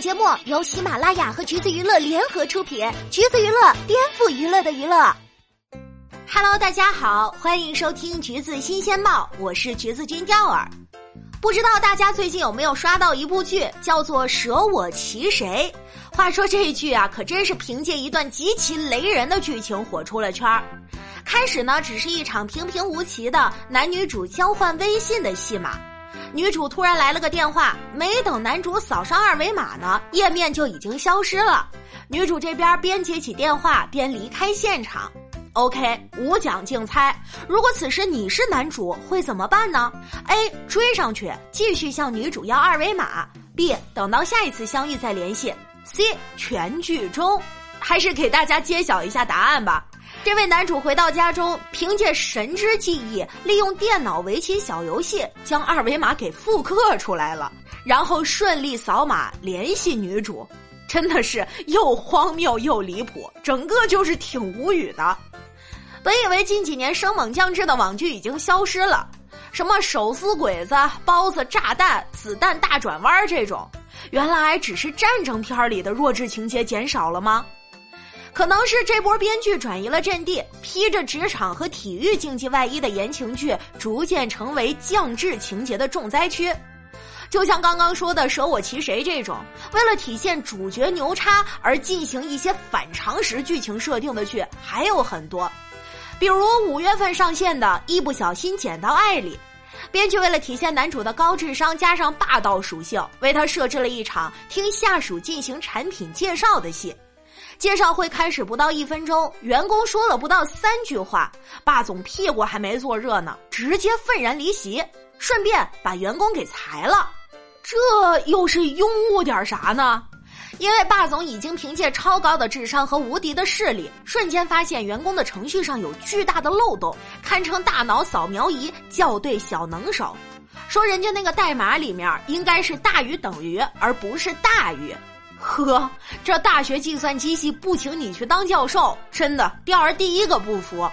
节目由喜马拉雅和橘子娱乐联合出品，橘子娱乐颠覆娱乐的娱乐。Hello，大家好，欢迎收听橘子新鲜报，我是橘子君钓儿。不知道大家最近有没有刷到一部剧，叫做《舍我其谁》？话说这一剧啊，可真是凭借一段极其雷人的剧情火出了圈儿。开始呢，只是一场平平无奇的男女主交换微信的戏码。女主突然来了个电话，没等男主扫上二维码呢，页面就已经消失了。女主这边边接起电话边离开现场。OK，无奖竞猜，如果此时你是男主，会怎么办呢？A. 追上去继续向女主要二维码；B. 等到下一次相遇再联系；C. 全剧终，还是给大家揭晓一下答案吧。这位男主回到家中，凭借神之记忆，利用电脑围棋小游戏将二维码给复刻出来了，然后顺利扫码联系女主，真的是又荒谬又离谱，整个就是挺无语的。本以为近几年生猛将至的网剧已经消失了，什么手撕鬼子、包子、炸弹、子弹大转弯这种，原来只是战争片里的弱智情节减少了吗？可能是这波编剧转移了阵地，披着职场和体育竞技外衣的言情剧逐渐成为降智情节的重灾区。就像刚刚说的《舍我其谁》这种，为了体现主角牛叉而进行一些反常识剧情设定的剧还有很多，比如五月份上线的《一不小心捡到爱》里，编剧为了体现男主的高智商加上霸道属性，为他设置了一场听下属进行产品介绍的戏。介绍会开始不到一分钟，员工说了不到三句话，霸总屁股还没坐热呢，直接愤然离席，顺便把员工给裁了。这又是拥护点啥呢？因为霸总已经凭借超高的智商和无敌的视力，瞬间发现员工的程序上有巨大的漏洞，堪称大脑扫描仪，校对小能手，说人家那个代码里面应该是大于等于，而不是大于。呵，这大学计算机系不请你去当教授，真的吊儿第一个不服。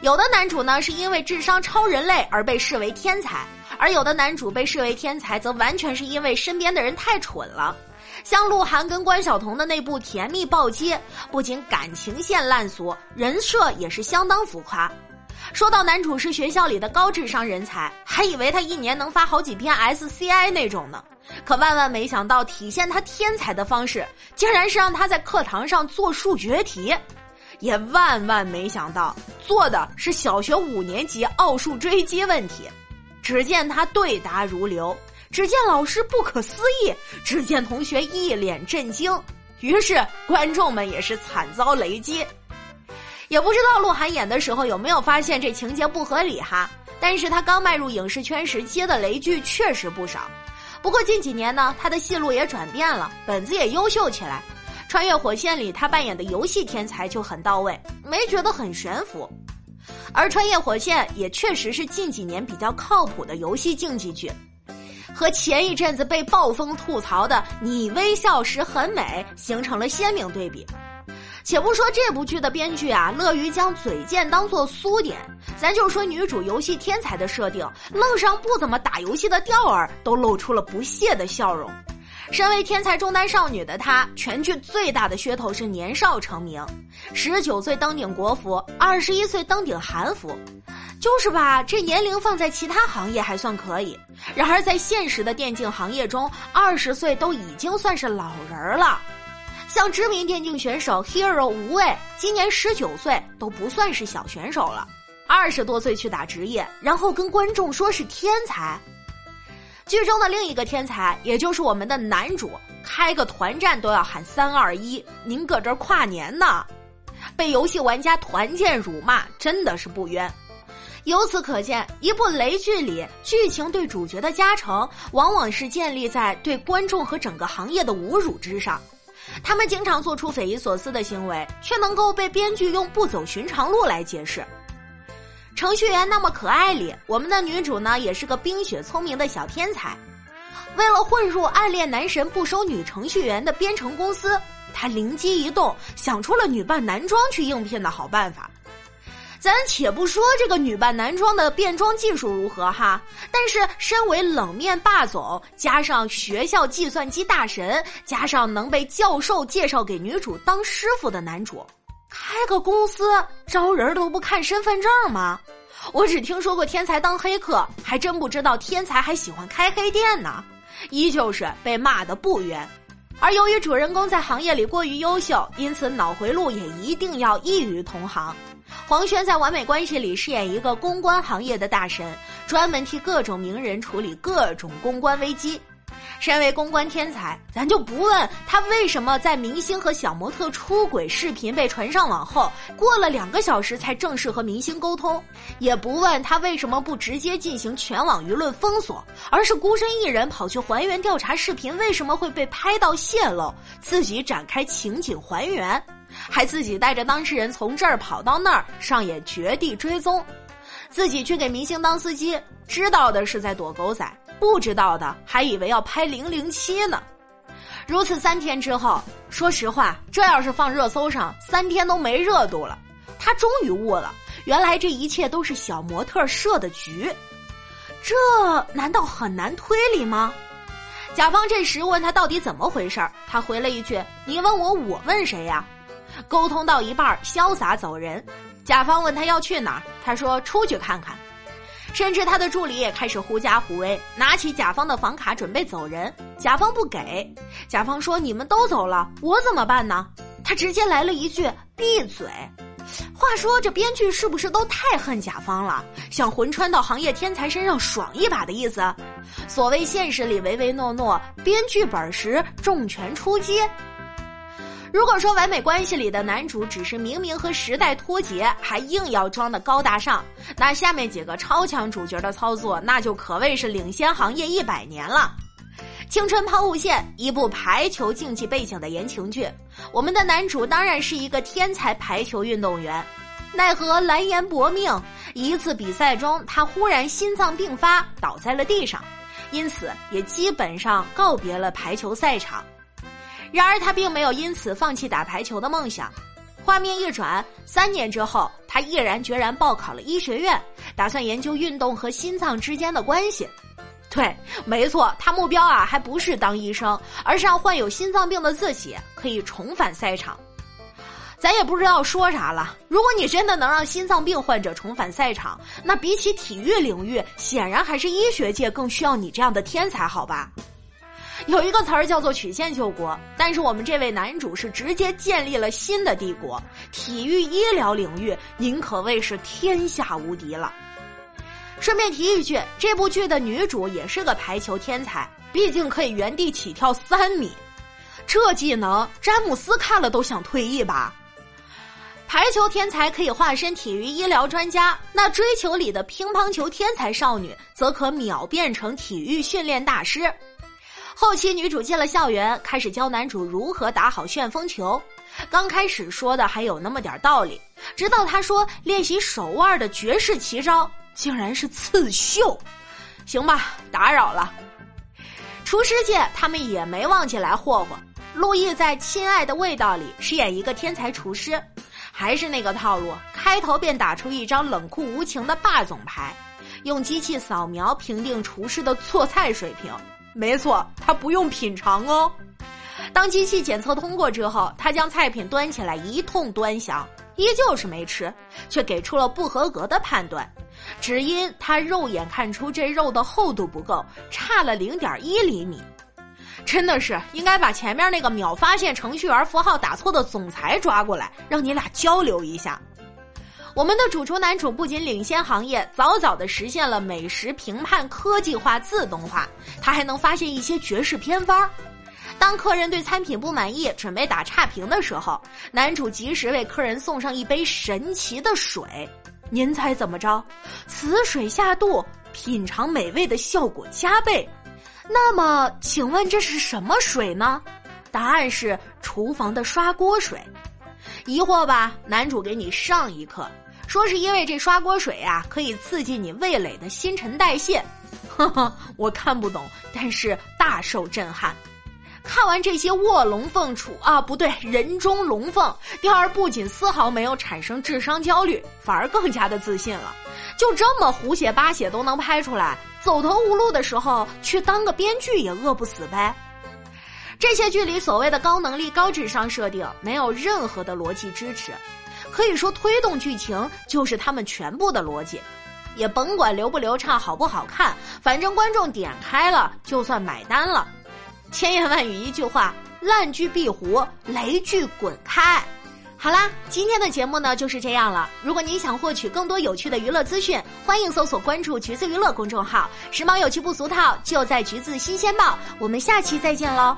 有的男主呢是因为智商超人类而被视为天才，而有的男主被视为天才，则完全是因为身边的人太蠢了。像鹿晗跟关晓彤的那部《甜蜜暴击》，不仅感情线烂俗，人设也是相当浮夸。说到男主是学校里的高智商人才，还以为他一年能发好几篇 SCI 那种呢。可万万没想到，体现他天才的方式，竟然是让他在课堂上做数学题。也万万没想到，做的是小学五年级奥数追击问题。只见他对答如流，只见老师不可思议，只见同学一脸震惊。于是观众们也是惨遭雷击。也不知道鹿晗演的时候有没有发现这情节不合理哈？但是他刚迈入影视圈时接的雷剧确实不少。不过近几年呢，他的戏路也转变了，本子也优秀起来。《穿越火线》里他扮演的游戏天才就很到位，没觉得很悬浮。而《穿越火线》也确实是近几年比较靠谱的游戏竞技剧，和前一阵子被暴风吐槽的《你微笑时很美》形成了鲜明对比。且不说这部剧的编剧啊，乐于将嘴贱当做苏点，咱就说女主游戏天才的设定，愣上不怎么打游戏的调儿都露出了不屑的笑容。身为天才中单少女的她，全剧最大的噱头是年少成名，十九岁登顶国服，二十一岁登顶韩服，就是吧？这年龄放在其他行业还算可以，然而在现实的电竞行业中，二十岁都已经算是老人了。像知名电竞选手 Hero 无畏，今年十九岁都不算是小选手了，二十多岁去打职业，然后跟观众说是天才。剧中的另一个天才，也就是我们的男主，开个团战都要喊三二一，您搁这跨年呢？被游戏玩家团建辱骂，真的是不冤。由此可见，一部雷剧里剧情对主角的加成，往往是建立在对观众和整个行业的侮辱之上。他们经常做出匪夷所思的行为，却能够被编剧用不走寻常路来解释。程序员那么可爱里，我们的女主呢也是个冰雪聪明的小天才。为了混入暗恋男神不收女程序员的编程公司，她灵机一动，想出了女扮男装去应聘的好办法。咱且不说这个女扮男装的变装技术如何哈，但是身为冷面霸总，加上学校计算机大神，加上能被教授介绍给女主当师傅的男主，开个公司招人都不看身份证吗？我只听说过天才当黑客，还真不知道天才还喜欢开黑店呢，依旧是被骂的不冤。而由于主人公在行业里过于优秀，因此脑回路也一定要异于同行。黄轩在《完美关系》里饰演一个公关行业的大神，专门替各种名人处理各种公关危机。身为公关天才，咱就不问他为什么在明星和小模特出轨视频被传上网后，过了两个小时才正式和明星沟通，也不问他为什么不直接进行全网舆论封锁，而是孤身一人跑去还原调查视频为什么会被拍到泄露，自己展开情景还原，还自己带着当事人从这儿跑到那儿上演绝地追踪，自己去给明星当司机，知道的是在躲狗仔。不知道的还以为要拍《零零七》呢。如此三天之后，说实话，这要是放热搜上，三天都没热度了。他终于悟了，原来这一切都是小模特设的局。这难道很难推理吗？甲方这时问他到底怎么回事他回了一句：“你问我，我问谁呀？”沟通到一半，潇洒走人。甲方问他要去哪儿，他说：“出去看看。”甚至他的助理也开始狐假虎威，拿起甲方的房卡准备走人。甲方不给，甲方说：“你们都走了，我怎么办呢？”他直接来了一句：“闭嘴。”话说这编剧是不是都太恨甲方了，想魂穿到行业天才身上爽一把的意思？所谓现实里唯唯诺诺，编剧本时重拳出击。如果说完美关系里的男主只是明明和时代脱节，还硬要装的高大上，那下面几个超强主角的操作，那就可谓是领先行业一百年了。青春抛物线，一部排球竞技背景的言情剧，我们的男主当然是一个天才排球运动员，奈何蓝颜薄命，一次比赛中他忽然心脏病发，倒在了地上，因此也基本上告别了排球赛场。然而他并没有因此放弃打排球的梦想。画面一转，三年之后，他毅然决然报考了医学院，打算研究运动和心脏之间的关系。对，没错，他目标啊，还不是当医生，而是让患有心脏病的自己可以重返赛场。咱也不知道说啥了。如果你真的能让心脏病患者重返赛场，那比起体育领域，显然还是医学界更需要你这样的天才，好吧？有一个词儿叫做曲线救国，但是我们这位男主是直接建立了新的帝国——体育医疗领域，您可谓是天下无敌了。顺便提一句，这部剧的女主也是个排球天才，毕竟可以原地起跳三米，这技能詹姆斯看了都想退役吧。排球天才可以化身体育医疗专家，那追求里的乒乓球天才少女则可秒变成体育训练大师。后期女主进了校园，开始教男主如何打好旋风球。刚开始说的还有那么点道理，直到他说练习手腕的绝世奇招竟然是刺绣。行吧，打扰了。厨师界他们也没忘记来霍霍。陆毅在《亲爱的味道》里饰演一个天才厨师，还是那个套路，开头便打出一张冷酷无情的霸总牌，用机器扫描评定厨师的做菜水平。没错，他不用品尝哦。当机器检测通过之后，他将菜品端起来一通端详，依旧是没吃，却给出了不合格的判断，只因他肉眼看出这肉的厚度不够，差了零点一厘米。真的是应该把前面那个秒发现程序员符号打错的总裁抓过来，让你俩交流一下。我们的主厨男主不仅领先行业，早早的实现了美食评判科技化自动化，他还能发现一些绝世偏方。当客人对餐品不满意，准备打差评的时候，男主及时为客人送上一杯神奇的水。您猜怎么着？此水下肚，品尝美味的效果加倍。那么，请问这是什么水呢？答案是厨房的刷锅水。疑惑吧？男主给你上一课。说是因为这刷锅水呀，可以刺激你味蕾的新陈代谢。呵呵，我看不懂，但是大受震撼。看完这些卧龙凤雏啊，不对，人中龙凤，第二不仅丝毫没有产生智商焦虑，反而更加的自信了。就这么胡写八写都能拍出来，走投无路的时候去当个编剧也饿不死呗。这些剧里所谓的高能力、高智商设定，没有任何的逻辑支持，可以说推动剧情就是他们全部的逻辑，也甭管流不流畅、好不好看，反正观众点开了就算买单了。千言万语一句话：烂剧必糊，雷剧滚开。好啦，今天的节目呢就是这样了。如果您想获取更多有趣的娱乐资讯，欢迎搜索关注“橘子娱乐”公众号，时髦有趣不俗套，就在“橘子新鲜报”。我们下期再见喽。